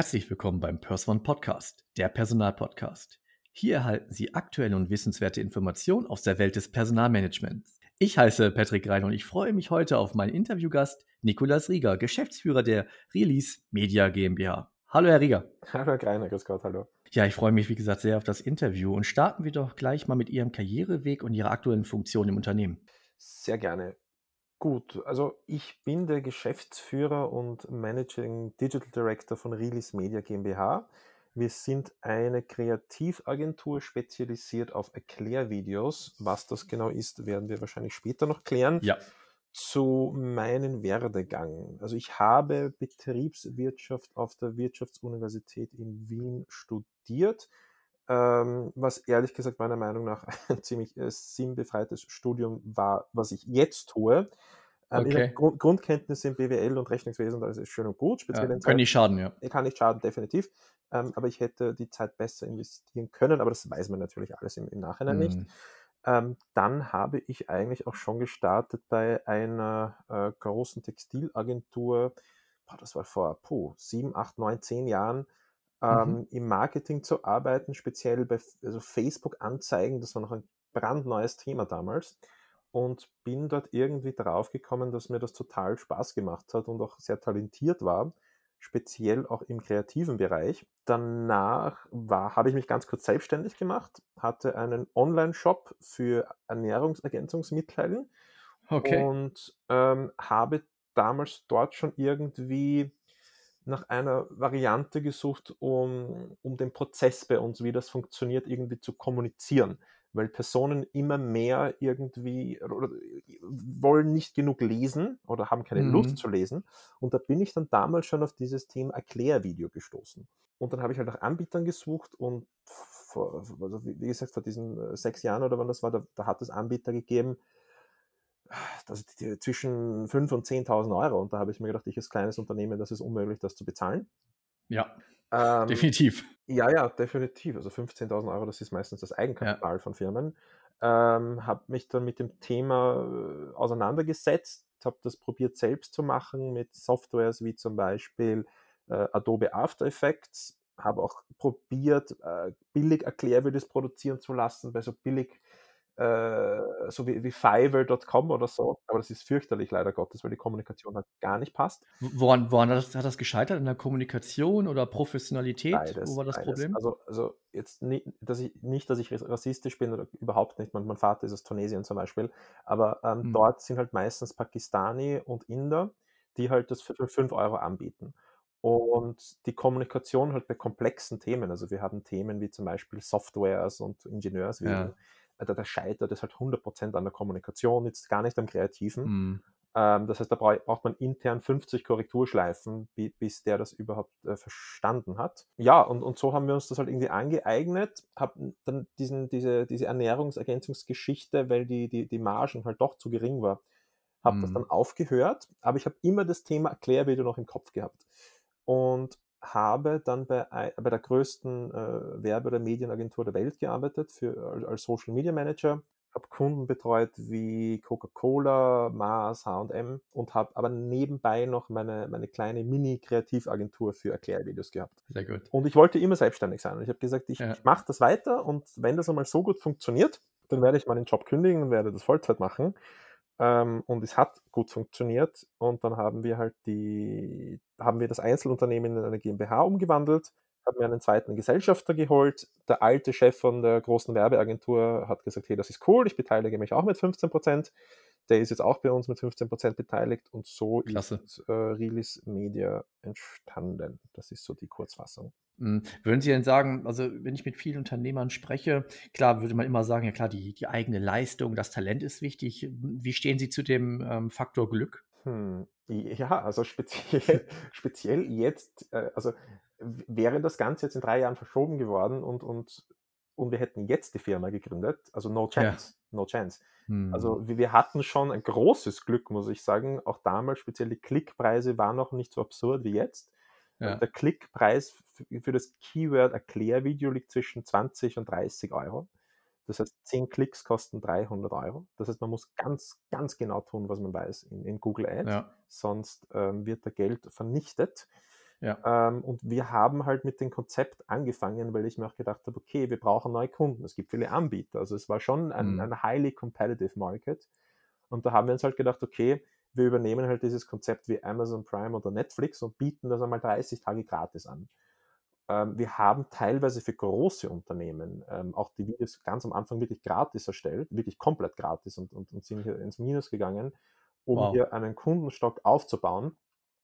Herzlich willkommen beim Persone Podcast, der Personalpodcast. Hier erhalten Sie aktuelle und wissenswerte Informationen aus der Welt des Personalmanagements. Ich heiße Patrick Rein und ich freue mich heute auf meinen Interviewgast Nikolas Rieger, Geschäftsführer der Release Media GmbH. Hallo, Herr Rieger. Hallo, Herr Greiner, grüß Gott, hallo. Ja, ich freue mich, wie gesagt, sehr auf das Interview und starten wir doch gleich mal mit Ihrem Karriereweg und Ihrer aktuellen Funktion im Unternehmen. Sehr gerne. Gut, also ich bin der Geschäftsführer und Managing Digital Director von Release Media GmbH. Wir sind eine Kreativagentur spezialisiert auf Erklärvideos. Was das genau ist, werden wir wahrscheinlich später noch klären. Ja. Zu meinem Werdegang. Also ich habe Betriebswirtschaft auf der Wirtschaftsuniversität in Wien studiert, ähm, was ehrlich gesagt meiner Meinung nach ein ziemlich äh, sinnbefreites Studium war, was ich jetzt tue. Ähm, Okay. Grund Grundkenntnisse im BWL und Rechnungswesen, das ist schön und gut, speziell Ja, können nicht schaden, ja. kann nicht schaden, definitiv. Ähm, aber ich hätte die Zeit besser investieren können, aber das weiß man natürlich alles im, im Nachhinein nicht. Hm. Ähm, dann habe ich eigentlich auch schon gestartet bei einer äh, großen Textilagentur, boah, das war vor puh, sieben, acht, neun, zehn Jahren, ähm, Mhm. im Marketing zu arbeiten, speziell bei also Facebook-Anzeigen, das war noch ein brandneues Thema damals. Und bin dort irgendwie drauf gekommen, dass mir das total Spaß gemacht hat und auch sehr talentiert war, speziell auch im kreativen Bereich. Danach war, habe ich mich ganz kurz selbstständig gemacht, hatte einen Online-Shop für Ernährungsergänzungsmittel Okay. und ähm, habe damals dort schon irgendwie nach einer Variante gesucht, um, um den Prozess bei uns, wie das funktioniert, irgendwie zu kommunizieren. Weil Personen immer mehr irgendwie oder, wollen nicht genug lesen oder haben keine Lust Mhm. zu lesen. Und da bin ich dann damals schon auf dieses Thema Erklärvideo gestoßen. Und dann habe ich halt nach Anbietern gesucht und vor, also wie wie gesagt, vor diesen äh, sechs Jahren oder wann das war, da, da hat es Anbieter gegeben, das die, zwischen 5.000 und 10.000 Euro. Und da habe ich mir gedacht, ich als kleines Unternehmen, das ist unmöglich, das zu bezahlen. Ja, Ähm, definitiv. ja, ja, definitiv. Also 15.000 Euro, das ist meistens das Ja. Eigenkapital von Firmen. Ähm, habe mich dann mit dem Thema äh, auseinandergesetzt, habe das probiert selbst zu machen mit Softwares wie zum Beispiel äh, Adobe After Effects. Habe auch probiert, äh, billig Erklärvideos produzieren zu lassen bei so billig, so wie, wie Fiverr.com oder so. Aber das ist fürchterlich, leider Gottes, weil die Kommunikation halt gar nicht passt. Woran, woran hat, das, hat das gescheitert? In der Kommunikation oder Professionalität? Wo Beides, war das beides. Problem? Also, also jetzt nicht, dass ich nicht, dass ich rassistisch bin oder überhaupt nicht. Mein, mein Vater ist aus Tunesien zum Beispiel, aber ähm, Hm. dort sind halt meistens Pakistani und Inder, die halt das für 5 Euro anbieten. Und die Kommunikation halt bei komplexen Themen, also wir haben Themen wie zum Beispiel Softwares und Ingenieurswesen, Ja. Da, da scheitert es halt 100% an der Kommunikation, jetzt gar nicht am Kreativen. Hm. Ähm, das heißt, da brau- braucht man intern 50 Korrekturschleifen, bi- bis der das überhaupt äh, verstanden hat. Ja, und, und so haben wir uns das halt irgendwie angeeignet, haben dann diesen, diese, diese Ernährungsergänzungsgeschichte, weil die, die, die Margen halt doch zu gering war, habe das Hm. dann aufgehört, aber ich habe immer das Thema Erklärvideo noch im Kopf gehabt und habe dann bei, ei- bei der größten äh, Werbe- oder Medienagentur der Welt gearbeitet für, als- als Social Media Manager, habe Kunden betreut wie Coca-Cola, Mars, H&M und habe aber nebenbei noch meine, meine kleine Mini-Kreativagentur für Erklärvideos gehabt. Sehr gut. Und ich wollte immer selbstständig sein. Und ich habe gesagt, ich, Ja. ich mache das weiter und wenn das einmal so gut funktioniert, dann werde ich meinen Job kündigen und werde das Vollzeit machen. Ähm, und es hat gut funktioniert. Und dann haben wir halt die, haben wir das Einzelunternehmen in eine GmbH umgewandelt, haben mir einen zweiten Gesellschafter geholt. Der alte Chef von der großen Werbeagentur hat gesagt, hey, das ist cool, ich beteilige mich auch mit 15 Prozent. Der ist jetzt auch bei uns mit 15 Prozent beteiligt und so Klasse. ist äh, Release Media entstanden. Das ist so die Kurzfassung. Hm, Würden Sie denn sagen, also wenn ich mit vielen Unternehmern spreche, klar würde man immer sagen, ja klar, die, die eigene Leistung, das Talent ist wichtig. Wie stehen Sie zu dem ähm, Faktor Glück? Hm, ja, also speziell, speziell jetzt, äh, also wäre das Ganze jetzt in drei Jahren verschoben geworden und, und, und wir hätten jetzt die Firma gegründet, also no Ja. chance, no chance. Hm. Also wir wir hatten schon ein großes Glück, muss ich sagen. Auch damals, speziell die Klickpreise waren noch nicht so absurd wie jetzt. ja. Der Klickpreis für das Keyword Erklärvideo liegt zwischen 20 und 30 Euro. Das heißt, 10 Klicks kosten 300 Euro. Das heißt, man muss ganz, ganz genau tun, was man weiß in, in Google Ads, ja. sonst ähm, wird da Geld vernichtet. Ja. Ähm, und wir haben halt mit dem Konzept angefangen, weil ich mir auch gedacht habe, okay, wir brauchen neue Kunden. Es gibt viele Anbieter. Also es war schon ein, Mhm. ein highly competitive market. Und da haben wir uns halt gedacht, okay, wir übernehmen halt dieses Konzept wie Amazon Prime oder Netflix und bieten das einmal 30 Tage gratis an. Ähm, wir haben teilweise für große Unternehmen ähm, auch die Videos ganz am Anfang wirklich gratis erstellt, wirklich komplett gratis und, und, und sind hier ins Minus gegangen, um Wow. hier einen Kundenstock aufzubauen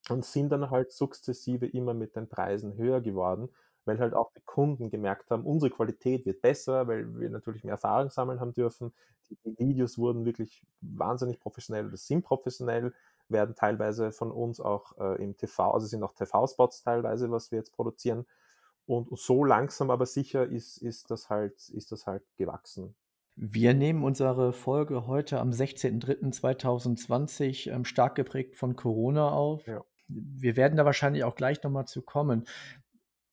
und sind dann halt sukzessive immer mit den Preisen höher geworden, weil halt auch die Kunden gemerkt haben, unsere Qualität wird besser, weil wir natürlich mehr Erfahrung sammeln haben dürfen. Die, Videos wurden wirklich wahnsinnig professionell oder sind professionell, werden teilweise von uns auch äh, im TV, also sind auch TV-Spots teilweise, was wir jetzt produzieren. Und so langsam aber sicher ist, ist, das, halt, ist das halt gewachsen. Wir nehmen unsere Folge heute am 16.03.2020 ähm, stark geprägt von Corona auf. Ja. Wir werden da wahrscheinlich auch gleich nochmal zu kommen.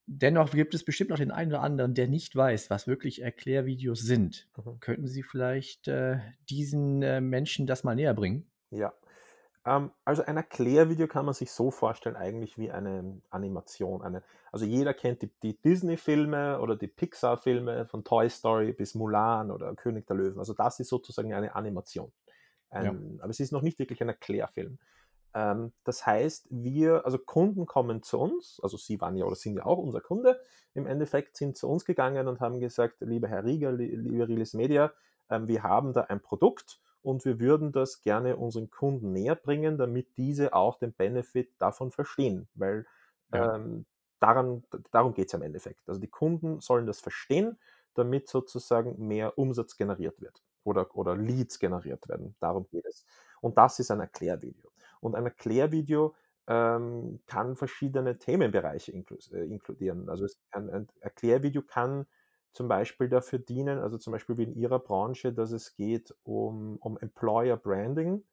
Dennoch gibt es bestimmt noch den einen oder anderen, der nicht weiß, was wirklich Erklärvideos sind. Mhm. Könnten Sie vielleicht äh, diesen äh, Menschen das mal näher bringen? Ja. Ähm, also ein Erklärvideo kann man sich so vorstellen, eigentlich wie eine Animation. Eine, also jeder kennt die, die Disney-Filme oder die Pixar-Filme von Toy Story bis Mulan oder König der Löwen. Also das ist sozusagen eine Animation. Ein, Aber es ist noch nicht wirklich ein Erklärfilm. Ähm, das heißt, wir, also Kunden kommen zu uns, also Sie waren ja oder sind ja auch unser Kunde, im Endeffekt sind zu uns gegangen und haben gesagt, lieber Herr Rieger, li- liebe Rilis Media, ähm, wir haben da ein Produkt und wir würden das gerne unseren Kunden näher bringen, damit diese auch den Benefit davon verstehen, weil Ja. ähm, daran, darum geht es ja im Endeffekt. Also die Kunden sollen das verstehen, damit sozusagen mehr Umsatz generiert wird oder, oder Leads generiert werden. Darum geht es. Und das ist ein Erklärvideo. Und ein Erklärvideo ähm, kann verschiedene Themenbereiche äh, inkludieren. Also es, ein, Erklärvideo kann zum Beispiel dafür dienen, also zum Beispiel wie in Ihrer Branche, dass es geht um, um Employer Branding,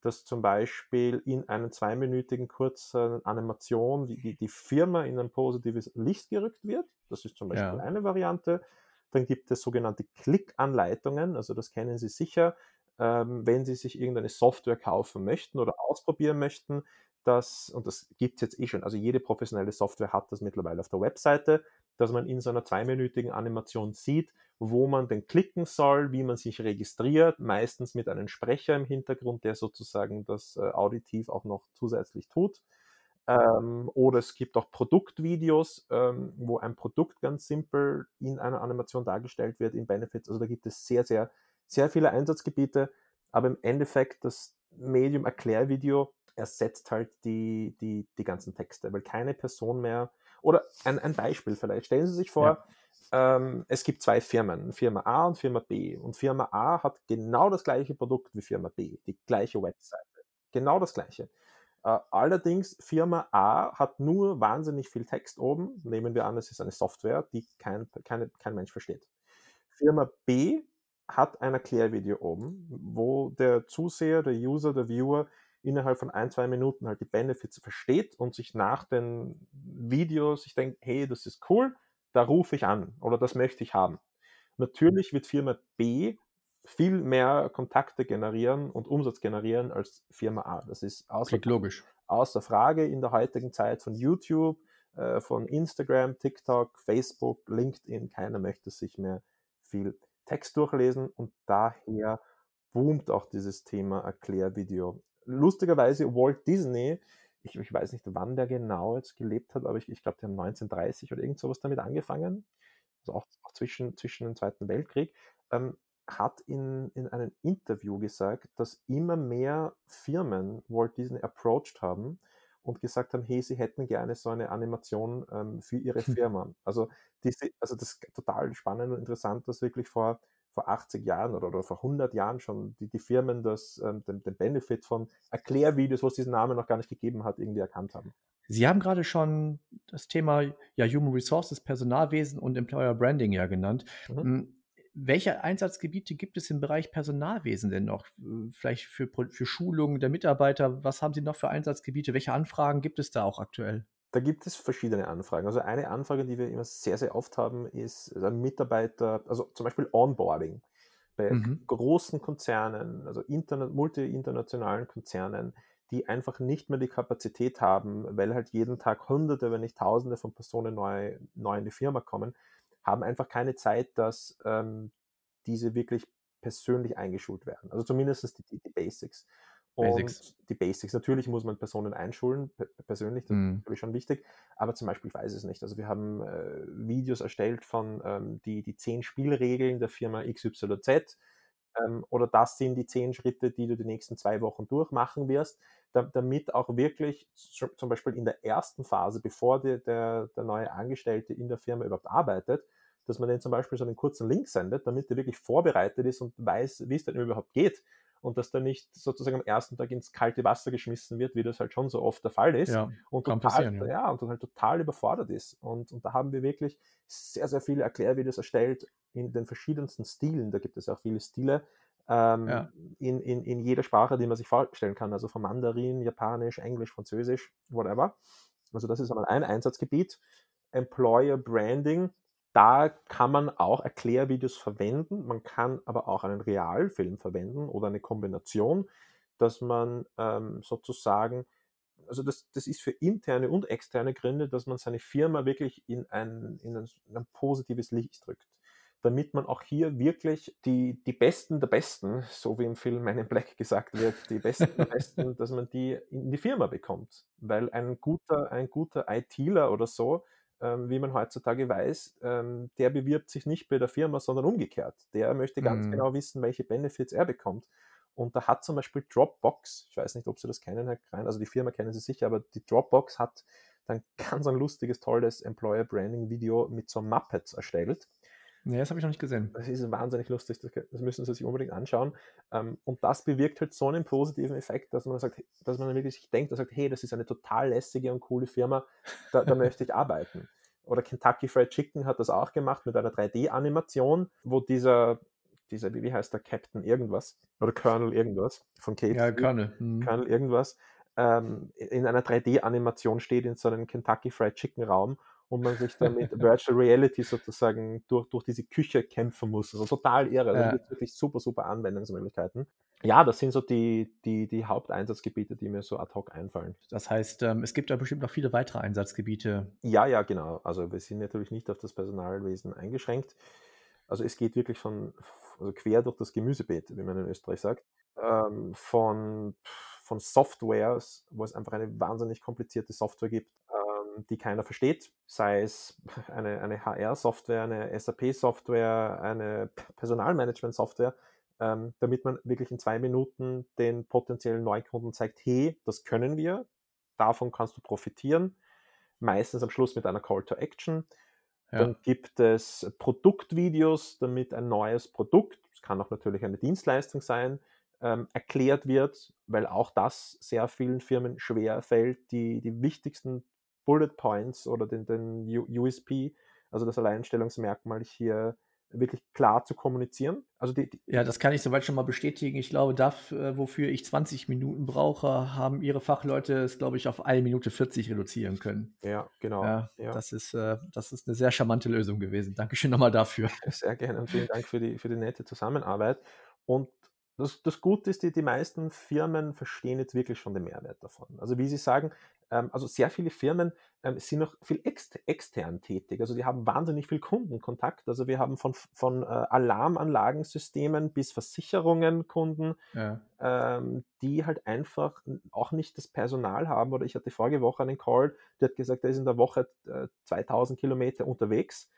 dass zum Beispiel in einer zweiminütigen kurzen Animation die, die, die Firma in ein positives Licht gerückt wird. Das ist zum Beispiel Ja. eine Variante. Dann gibt es sogenannte Klickanleitungen, also das kennen Sie sicher, ähm, wenn Sie sich irgendeine Software kaufen möchten oder ausprobieren möchten, dass, und das gibt es jetzt eh schon, also jede professionelle Software hat das mittlerweile auf der Webseite, dass man in so einer zweiminütigen Animation sieht, wo man denn klicken soll, wie man sich registriert, meistens mit einem Sprecher im Hintergrund, der sozusagen das äh, auditiv auch noch zusätzlich tut. Ähm, oder es gibt auch Produktvideos, ähm, wo ein Produkt ganz simpel in einer Animation dargestellt wird, in Benefits. Also da gibt es sehr, sehr, sehr viele Einsatzgebiete, aber im Endeffekt das Medium Erklärvideo ersetzt halt die, die, die ganzen Texte, weil keine Person mehr, oder ein, ein Beispiel vielleicht, stellen Sie sich vor, ähm, es gibt zwei Firmen, Firma A und Firma B. Und Firma A hat genau das gleiche Produkt wie Firma B, die gleiche Webseite. Genau das gleiche. Äh, allerdings, Firma A hat nur wahnsinnig viel Text oben. Nehmen wir an, es ist eine Software, die kein, keine, kein Mensch versteht. Firma B hat ein Erklärvideo oben, wo der Zuseher, der User, der Viewer innerhalb von ein, zwei Minuten halt die Benefits versteht und sich nach den Videos sich denkt, hey, das ist cool, da rufe ich an oder das möchte ich haben. Natürlich wird Firma B viel mehr Kontakte generieren und Umsatz generieren als Firma A. Das ist außer, logisch. außer Frage in der heutigen Zeit von YouTube, äh, von Instagram, TikTok, Facebook, LinkedIn. Keiner möchte sich mehr viel Text durchlesen und daher boomt auch dieses Thema Erklärvideo. Lustigerweise Walt Disney, ich, ich weiß nicht, wann der genau jetzt gelebt hat, aber ich, ich glaube, die haben 1930 oder irgend sowas damit angefangen, also auch, auch zwischen, zwischen dem Zweiten Weltkrieg, ähm, hat in, in einem Interview gesagt, dass immer mehr Firmen Walt Disney approached haben und gesagt haben, hey, sie hätten gerne so eine Animation ähm, für ihre Firma. Also, diese, also das ist total spannend und interessant, dass wirklich vor, vor 80 Jahren oder, oder vor 100 Jahren schon die, die Firmen das, ähm, den, den Benefit von Erklärvideos, wo es diesen Namen noch gar nicht gegeben hat, irgendwie erkannt haben. Sie haben gerade schon das Thema ja, Human Resources, Personalwesen und Employer Branding ja genannt. Mhm. Welche Einsatzgebiete gibt es im Bereich Personalwesen denn noch? Vielleicht für, für Schulungen der Mitarbeiter? Was haben Sie noch für Einsatzgebiete? Welche Anfragen gibt es da auch aktuell? Da gibt es verschiedene Anfragen. Also eine Anfrage, die wir immer sehr, sehr oft haben, ist ein Mitarbeiter, also zum Beispiel Onboarding. Bei Mhm. großen Konzernen, also interna multi-internationalen Konzernen, die einfach nicht mehr die Kapazität haben, weil halt jeden Tag Hunderte, wenn nicht Tausende von Personen neu, neu in die Firma kommen, haben einfach keine Zeit, dass ähm, diese wirklich persönlich eingeschult werden. Also zumindest die, die Basics. Und Basics. die Basics. Natürlich muss man Personen einschulen, persönlich, das mm. ist natürlich schon wichtig, aber zum Beispiel, ich weiß es nicht. Also wir haben äh, Videos erstellt von ähm, die, die zehn Spielregeln der Firma XYZ ähm, oder das sind die zehn Schritte, die du die nächsten zwei Wochen durchmachen wirst, da, damit auch wirklich zum Beispiel in der ersten Phase, bevor die, der, der neue Angestellte in der Firma überhaupt arbeitet, dass man den zum Beispiel so einen kurzen Link sendet, damit er wirklich vorbereitet ist und weiß, wie es denn überhaupt geht und dass da nicht sozusagen am ersten Tag ins kalte Wasser geschmissen wird, wie das halt schon so oft der Fall ist. Ja, und total, ja. ja. und dann halt total überfordert ist. Und, und da haben wir wirklich sehr, sehr viele Erklärvideos erstellt in den verschiedensten Stilen. Da gibt es auch viele Stile. Ähm, ja. in, in, in jeder Sprache, die man sich vorstellen kann, also von Mandarin, Japanisch, Englisch, Französisch, whatever. Also das ist einmal ein Einsatzgebiet. Employer Branding da kann man auch Erklärvideos verwenden, man kann aber auch einen Realfilm verwenden oder eine Kombination, dass man ähm, sozusagen, also das, das ist für interne und externe Gründe, dass man seine Firma wirklich in ein, in ein, in ein positives Licht drückt damit man auch hier wirklich die, die Besten der Besten, so wie im Film Men in Black gesagt wird, die Besten der Besten, dass man die in die Firma bekommt. Weil ein guter, ein guter ITler oder so, ähm, wie man heutzutage weiß, ähm, der bewirbt sich nicht bei der Firma, sondern umgekehrt. Der möchte ganz mhm. genau wissen, welche Benefits er bekommt. Und da hat zum Beispiel Dropbox, ich weiß nicht, ob Sie das kennen, Herr Krein, also die Firma kennen Sie sicher, aber die Dropbox hat dann ganz ein lustiges, tolles Employer Branding Video mit so Muppets erstellt. Nee, das habe ich noch nicht gesehen. Das ist wahnsinnig lustig, das müssen Sie sich unbedingt anschauen. Ähm, und das bewirkt halt so einen positiven Effekt, dass man sagt, dass man wirklich sich denkt, dass sagt, hey, das ist eine total lässige und coole Firma, da, da möchte ich arbeiten. Oder Kentucky Fried Chicken hat das auch gemacht mit einer 3D-Animation, wo dieser, dieser, wie heißt der, Captain irgendwas oder Colonel irgendwas von Kate. Ja, Colonel. Mhm. Colonel irgendwas, ähm, in einer 3D-Animation steht in so einem Kentucky Fried Chicken Raum und man sich dann mit Virtual Reality sozusagen durch, durch diese Küche kämpfen muss. Also total irre. Also ja. wirklich super, super Anwendungsmöglichkeiten. Ja, das sind so die, die, die Haupteinsatzgebiete, die mir so ad hoc einfallen. Das heißt, ähm, es gibt da bestimmt noch viele weitere Einsatzgebiete. Ja, ja, genau. Also wir sind natürlich nicht auf das Personalwesen eingeschränkt. Also es geht wirklich von also quer durch das Gemüsebeet, wie man in Österreich sagt. Ähm, von, von Softwares, wo es einfach eine wahnsinnig komplizierte Software gibt, die keiner versteht, sei es eine, eine HR-Software, eine SAP-Software, eine Personalmanagement-Software, ähm, damit man wirklich in zwei Minuten den potenziellen Neukunden zeigt, hey, das können wir, davon kannst du profitieren, meistens am Schluss mit einer Call to Action. Ja. Dann gibt es Produktvideos, damit ein neues Produkt, es kann auch natürlich eine Dienstleistung sein, ähm, erklärt wird, weil auch das sehr vielen Firmen schwer fällt, die, die wichtigsten Bullet Points oder den, den USP, also das Alleinstellungsmerkmal hier wirklich klar zu kommunizieren. Also die, die ja, das kann ich soweit schon mal bestätigen. Ich glaube, dafür, wofür ich 20 Minuten brauche, haben ihre Fachleute es, glaube ich, auf eine Minute 40 reduzieren können. Ja, genau. Ja, ja. Das, ist, äh, das ist eine sehr charmante Lösung gewesen. Dankeschön nochmal dafür. Sehr gerne und vielen Dank für die, für die nette Zusammenarbeit. Und das, das Gute ist, die, die meisten Firmen verstehen jetzt wirklich schon den Mehrwert davon. Also wie Sie sagen, ähm, also sehr viele Firmen ähm, sind noch viel ex extern tätig. Also die haben wahnsinnig viel Kundenkontakt. Also wir haben von, von äh, Alarmanlagensystemen bis Versicherungen Kunden, ja. ähm, die halt einfach auch nicht das Personal haben. Oder ich hatte vorige Woche einen Call, der hat gesagt, er ist in der Woche äh, 2000 Kilometer unterwegs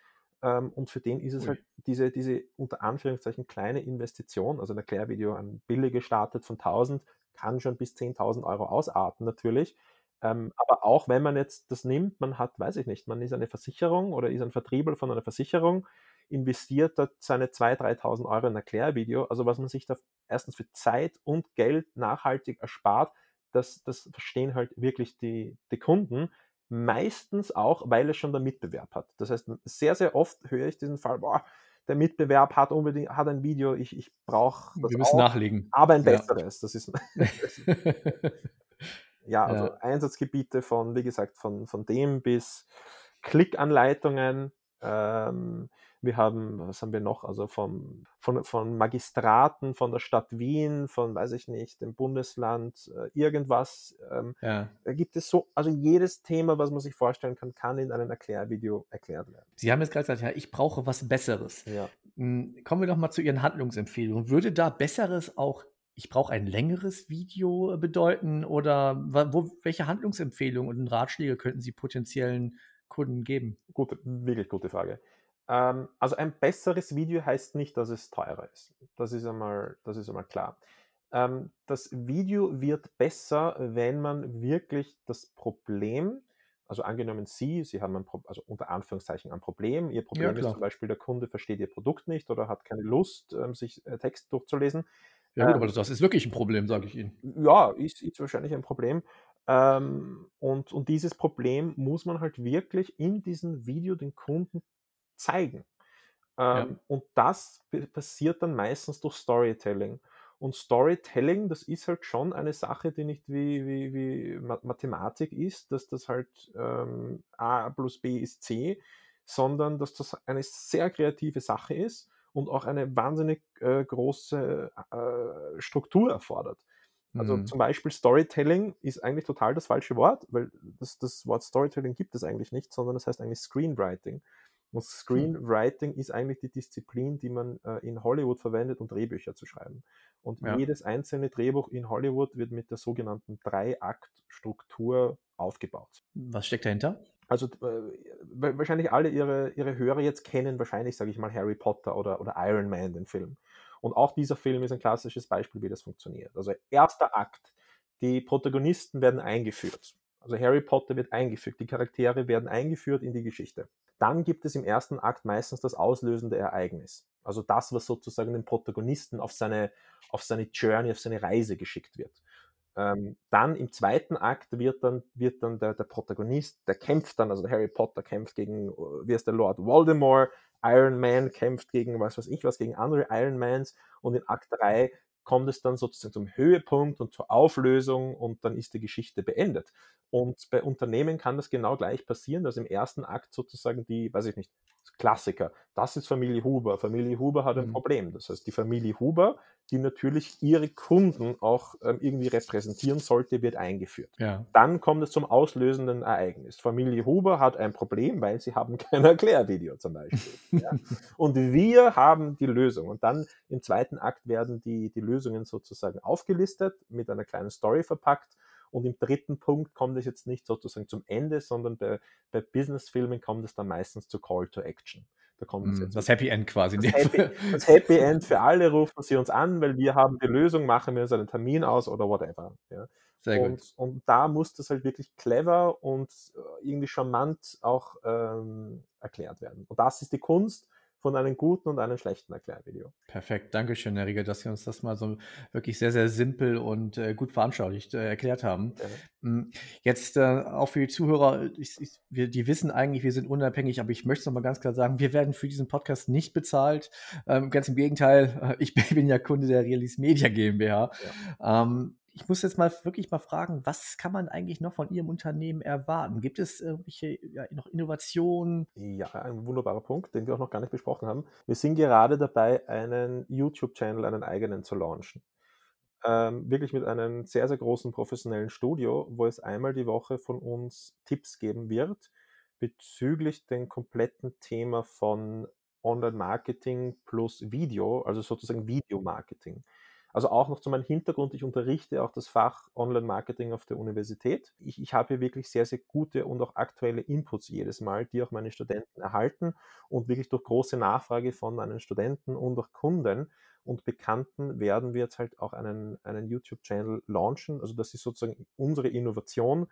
ähm, und für den ist es halt diese, diese unter Anführungszeichen kleine Investition, also ein Erklärvideo, ein billig gestartet von 1000, kann schon bis 10.000 Euro ausarten natürlich. Ähm, aber auch wenn man jetzt das nimmt, man hat, weiß ich nicht, man ist eine Versicherung oder ist ein Vertriebler von einer Versicherung, investiert dort seine 2.000, 3.000 Euro in ein Erklärvideo. Also was man sich da erstens für Zeit und Geld nachhaltig erspart, das, das verstehen halt wirklich die, die Kunden meistens auch, weil es schon der Mitbewerb hat. Das heißt, sehr, sehr oft höre ich diesen Fall, boah, der Mitbewerb hat unbedingt hat ein Video, ich, ich brauche das Wir müssen auch, nachlegen. aber ein besseres. Ja. Das ist ja, also ja. Einsatzgebiete von, wie gesagt, von, von dem bis Klickanleitungen, ähm, Wir haben, was haben wir noch? Also vom, von, von Magistraten, von der Stadt Wien, von, weiß ich nicht, dem Bundesland, äh, irgendwas. Ähm, ja. Da gibt es so, also jedes Thema, was man sich vorstellen kann, kann in einem Erklärvideo erklärt werden. Sie haben jetzt gerade gesagt, ja, ich brauche was Besseres. Ja. Hm, kommen wir doch mal zu Ihren Handlungsempfehlungen. Würde da Besseres auch ich brauche ein längeres Video bedeuten oder wo, welche Handlungsempfehlungen und Ratschläge könnten Sie potenziellen Kunden geben? Gute, wirklich gute Frage. Ähm, also ein besseres Video heißt nicht, dass es teurer ist. Das ist einmal, das ist einmal klar. Ähm, das Video wird besser, wenn man wirklich das Problem, also angenommen Sie, Sie haben ein, also unter Anführungszeichen ein Problem. Ihr Problem ja, ist zum Beispiel, der Kunde versteht Ihr Produkt nicht oder hat keine Lust, ähm, sich äh, Text durchzulesen ja, gut, aber ähm, das ist wirklich ein Problem, sage ich Ihnen. Ja, ist, ist wahrscheinlich ein Problem. Ähm, und, und dieses Problem muss man halt wirklich in diesem Video den Kunden zeigen. Ähm, ja. Und das passiert dann meistens durch Storytelling. Und Storytelling, das ist halt schon eine Sache, die nicht wie, wie, wie Mathematik ist, dass das halt ähm, A plus B ist C, sondern dass das eine sehr kreative Sache ist und auch eine wahnsinnig äh, große äh, Struktur erfordert. Also mhm. zum Beispiel Storytelling ist eigentlich total das falsche Wort, weil das, das Wort Storytelling gibt es eigentlich nicht, sondern das heißt eigentlich Screenwriting. Und hm. Screenwriting ist eigentlich die Disziplin, die man äh, in Hollywood verwendet, um Drehbücher zu schreiben. Und ja. jedes einzelne Drehbuch in Hollywood wird mit der sogenannten Drei-Akt-Struktur aufgebaut. Was steckt dahinter? Also äh, wahrscheinlich alle ihre, ihre Hörer jetzt kennen wahrscheinlich, sage ich mal, Harry Potter oder, oder Iron Man, den Film. Und auch dieser Film ist ein klassisches Beispiel, wie das funktioniert. Also erster Akt, die Protagonisten werden eingeführt. Also Harry Potter wird eingeführt, die Charaktere werden eingeführt in die Geschichte. Dann gibt es im ersten Akt meistens das auslösende Ereignis. Also das, was sozusagen den Protagonisten auf seine, auf seine Journey, auf seine Reise geschickt wird. Ähm, dann im zweiten Akt wird dann, wird dann der, der, Protagonist, der kämpft dann, also Harry Potter kämpft gegen, äh, wie ist der Lord Voldemort, Iron Man kämpft gegen was weiß ich was, gegen andere Iron Mans und in Akt 3 kommt es dann sozusagen zum Höhepunkt und zur Auflösung und dann ist die Geschichte beendet. Und bei Unternehmen kann das genau gleich passieren, dass im ersten Akt sozusagen die, weiß ich nicht, Klassiker. Das ist Familie Huber. Familie Huber hat ein mhm. Problem. Das heißt, die Familie Huber, die natürlich ihre Kunden auch ähm, irgendwie repräsentieren sollte, wird eingeführt. Ja. Dann kommt es zum auslösenden Ereignis. Familie Huber hat ein Problem, weil sie haben kein Erklärvideo zum Beispiel. ja? Und wir haben die Lösung. Und dann im zweiten Akt werden die, die Lösungen sozusagen aufgelistet, mit einer kleinen Story verpackt und im dritten Punkt kommt es jetzt nicht sozusagen zum Ende, sondern bei, bei Business-Filmen kommt es dann meistens zu Call to Action. Da kommt es mm, jetzt das Happy End quasi. Das Happy, das Happy, End für alle rufen sie uns an, weil wir haben die Lösung, machen wir uns einen Termin aus oder whatever. Ja. Sehr und, gut. und da muss das halt wirklich clever und äh, irgendwie charmant auch ähm, erklärt werden. Und das ist die Kunst von einem guten und einem schlechten Erklärvideo. Perfekt, Dankeschön, Herr Rieger, dass Sie uns das mal so wirklich sehr, sehr simpel und äh, gut veranschaulicht äh, erklärt haben. Ja. Jetzt äh, auch für die Zuhörer, ich, ich, wir, die wissen eigentlich, wir sind unabhängig, aber ich möchte es nochmal ganz klar sagen, wir werden für diesen Podcast nicht bezahlt. Ähm, ganz im Gegenteil, ich bin ja Kunde der Realis Media GmbH. Ja. Ähm, ich muss jetzt mal wirklich mal fragen, was kann man eigentlich noch von Ihrem Unternehmen erwarten? Gibt es irgendwelche ja, noch Innovationen? Ja, ein wunderbarer Punkt, den wir auch noch gar nicht besprochen haben. Wir sind gerade dabei, einen YouTube-Channel, einen eigenen zu launchen. Ähm, wirklich mit einem sehr, sehr großen professionellen Studio, wo es einmal die Woche von uns Tipps geben wird bezüglich dem kompletten Thema von Online-Marketing plus Video, also sozusagen Videomarketing. Also auch noch zu meinem Hintergrund, ich unterrichte auch das Fach Online-Marketing auf der Universität. Ich, ich habe hier wirklich sehr, sehr gute und auch aktuelle Inputs jedes Mal, die auch meine Studenten erhalten und wirklich durch große Nachfrage von meinen Studenten und auch Kunden und Bekannten werden wir jetzt halt auch einen, einen YouTube-Channel launchen. Also das ist sozusagen unsere Innovation,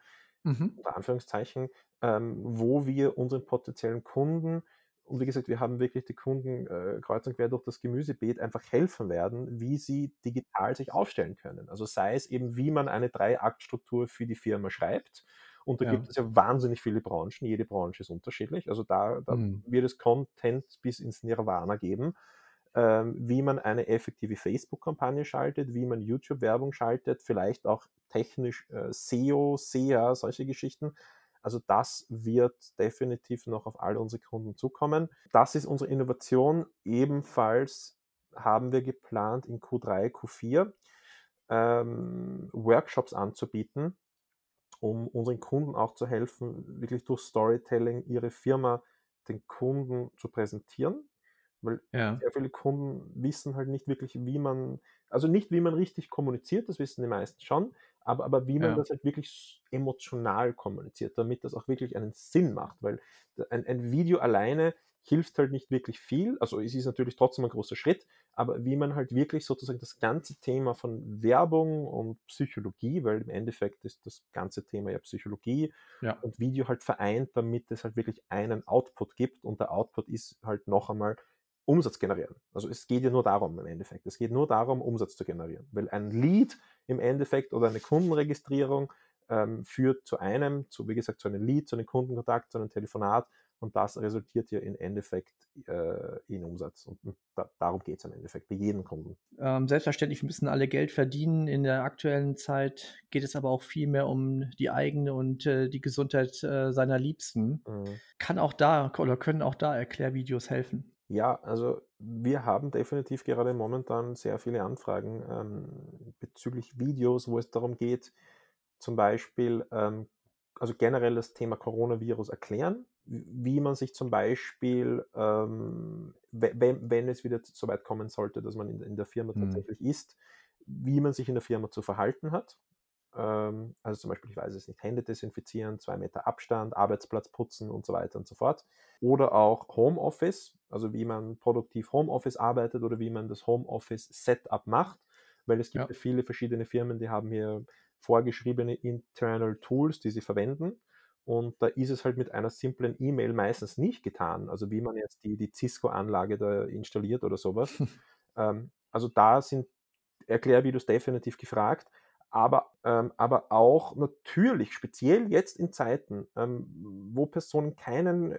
mhm. unter Anführungszeichen, ähm, wo wir unseren potenziellen Kunden und wie gesagt, wir haben wirklich die Kunden äh, kreuz und quer durch das Gemüsebeet einfach helfen werden, wie sie digital sich aufstellen können. Also sei es eben, wie man eine Drei-Akt-Struktur für die Firma schreibt. Und da ja. gibt es ja wahnsinnig viele Branchen. Jede Branche ist unterschiedlich. Also da, da mhm. wird es Content bis ins Nirvana geben. Ähm, wie man eine effektive Facebook-Kampagne schaltet, wie man YouTube-Werbung schaltet, vielleicht auch technisch äh, SEO, SEA, solche Geschichten. Also das wird definitiv noch auf all unsere Kunden zukommen. Das ist unsere Innovation. Ebenfalls haben wir geplant, in Q3, Q4 ähm, Workshops anzubieten, um unseren Kunden auch zu helfen, wirklich durch Storytelling ihre Firma den Kunden zu präsentieren. Weil ja. sehr viele Kunden wissen halt nicht wirklich, wie man, also nicht wie man richtig kommuniziert, das wissen die meisten schon, aber, aber wie man ja. das halt wirklich emotional kommuniziert, damit das auch wirklich einen Sinn macht, weil ein, ein Video alleine hilft halt nicht wirklich viel. Also es ist natürlich trotzdem ein großer Schritt, aber wie man halt wirklich sozusagen das ganze Thema von Werbung und Psychologie, weil im Endeffekt ist das ganze Thema ja Psychologie ja. und Video halt vereint, damit es halt wirklich einen Output gibt und der Output ist halt noch einmal Umsatz generieren. Also es geht ja nur darum im Endeffekt. Es geht nur darum, Umsatz zu generieren, weil ein Lead im Endeffekt oder eine Kundenregistrierung ähm, führt zu einem, zu wie gesagt, zu einem Lead, zu einem Kundenkontakt, zu einem Telefonat und das resultiert ja im Endeffekt äh, in Umsatz. Und da, darum geht es im Endeffekt bei jedem Kunden. Ähm, selbstverständlich müssen alle Geld verdienen. In der aktuellen Zeit geht es aber auch viel mehr um die eigene und äh, die Gesundheit äh, seiner Liebsten. Mhm. Kann auch da oder können auch da Erklärvideos helfen? Ja, also wir haben definitiv gerade momentan sehr viele Anfragen ähm, bezüglich Videos, wo es darum geht, zum Beispiel, ähm, also generell das Thema Coronavirus erklären wie man sich zum Beispiel, ähm, wenn, wenn, es wieder so weit kommen sollte, dass man in, in der Firma mhm. tatsächlich ist, wie man sich in der Firma zu verhalten hat. Ähm, also zum Beispiel, ich weiß es nicht, Hände desinfizieren, zwei Meter Abstand, Arbeitsplatz putzen und so weiter und so fort. Oder auch Homeoffice, also wie man produktiv Homeoffice arbeitet oder wie man das Homeoffice-Setup macht, weil es gibt ja. viele verschiedene Firmen, die haben hier vorgeschriebene Internal Tools, die sie verwenden. Und da ist es halt mit einer simplen E-Mail meistens nicht getan. Also wie man jetzt die, die Cisco-Anlage da installiert oder sowas. ähm, also da sind Erklärvideos definitiv gefragt. Aber, ähm, aber auch natürlich, speziell jetzt in Zeiten, ähm, wo Personen keinen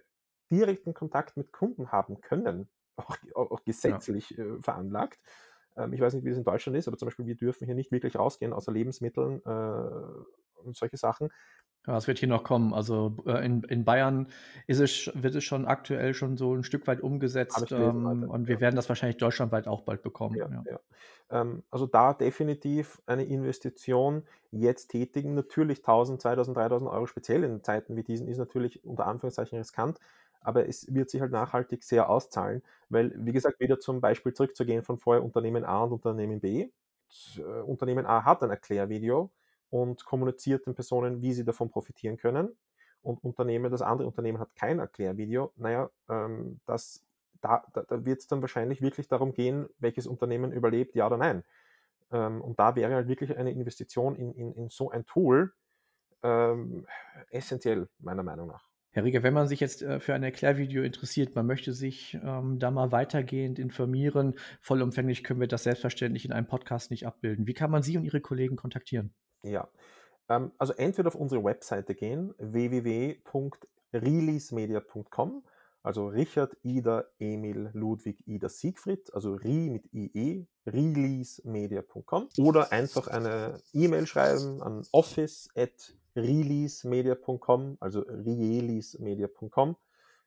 direkten Kontakt mit Kunden haben können, auch, auch gesetzlich ja. äh, veranlagt. Ähm, ich weiß nicht, wie es in Deutschland ist, aber zum Beispiel wir dürfen hier nicht wirklich rausgehen, außer Lebensmitteln äh, und solche Sachen. Ja, es wird hier noch kommen. Also äh, in, in Bayern ist es, wird es schon aktuell schon so ein Stück weit umgesetzt ähm, und wir ja. werden das wahrscheinlich deutschlandweit auch bald bekommen. Ja. Ähm, also da definitiv eine Investition jetzt tätigen. Natürlich 1000, 2000, 3000 Euro speziell in Zeiten wie diesen ist natürlich unter Anführungszeichen riskant, aber es wird sich halt nachhaltig sehr auszahlen, weil, wie gesagt, wieder zum Beispiel zurückzugehen von vorher Unternehmen A und Unternehmen B. Und, äh, Unternehmen A hat ein Erklärvideo und kommuniziert den Personen, wie sie davon profitieren können. Und Unternehmen, das andere Unternehmen hat kein Erklärvideo. Naja, ähm, das, da, da, da wird es dann wahrscheinlich wirklich darum gehen, welches Unternehmen überlebt, ja oder nein. Ähm, und da wäre halt wirklich eine Investition in, in, in so ein Tool ähm, essentiell, meiner Meinung nach. Herr Rieger, wenn man sich jetzt äh, für ein Erklärvideo interessiert, man möchte sich ähm, da mal weitergehend informieren, vollumfänglich können wir das selbstverständlich in einem Podcast nicht abbilden. Wie kann man Sie und Ihre Kollegen kontaktieren? Ja, ähm, also entweder auf unsere Webseite gehen, www.releasemedia.com, also Richard, Ida, Emil, Ludwig, Ida, Siegfried, also Ri mit IE, releasemedia.com oder einfach eine E-Mail schreiben an office.releasemedia.com, also rielismedia.com,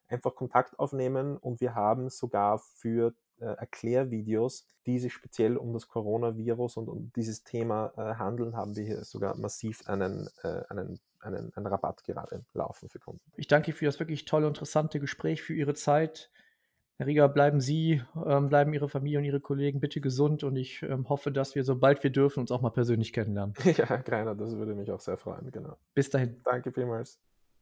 einfach Kontakt aufnehmen und wir haben sogar für äh, Erklärvideos, die sich speziell um das Coronavirus und um dieses Thema äh, handeln, haben wir hier sogar massiv einen, äh, einen, einen, einen Rabatt gerade laufen für Kunden. Ich danke für das wirklich tolle, interessante Gespräch, für Ihre Zeit. Herr Rieger, bleiben Sie, ähm, bleiben Ihre Familie und Ihre Kollegen bitte gesund und ich ähm, hoffe, dass wir, sobald wir dürfen, uns auch mal persönlich kennenlernen. Ja, Greiner, das würde mich auch sehr freuen, genau. Bis dahin. Danke vielmals.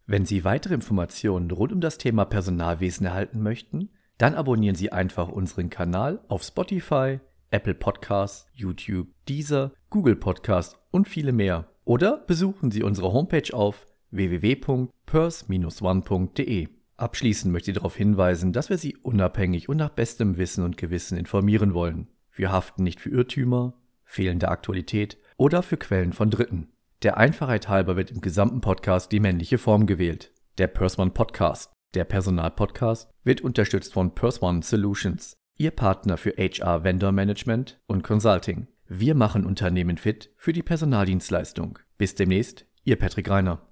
Wenn Sie weitere Informationen rund um das Thema Personalwesen erhalten möchten, dann abonnieren Sie einfach unseren Kanal auf Spotify, Apple Podcasts, YouTube, Deezer, Google Podcasts und viele mehr. Oder besuchen Sie unsere Homepage auf www.pers-one.de. Abschließend möchte ich darauf hinweisen, dass wir Sie unabhängig und nach bestem Wissen und Gewissen informieren wollen. Wir haften nicht für Irrtümer, fehlende Aktualität oder für Quellen von Dritten. Der Einfachheit halber wird im gesamten Podcast die männliche Form gewählt. Der Persman Podcast. Der Personalpodcast wird unterstützt von PersOne Solutions, Ihr Partner für HR Vendor Management und Consulting. Wir machen Unternehmen fit für die Personaldienstleistung. Bis demnächst, Ihr Patrick Reiner.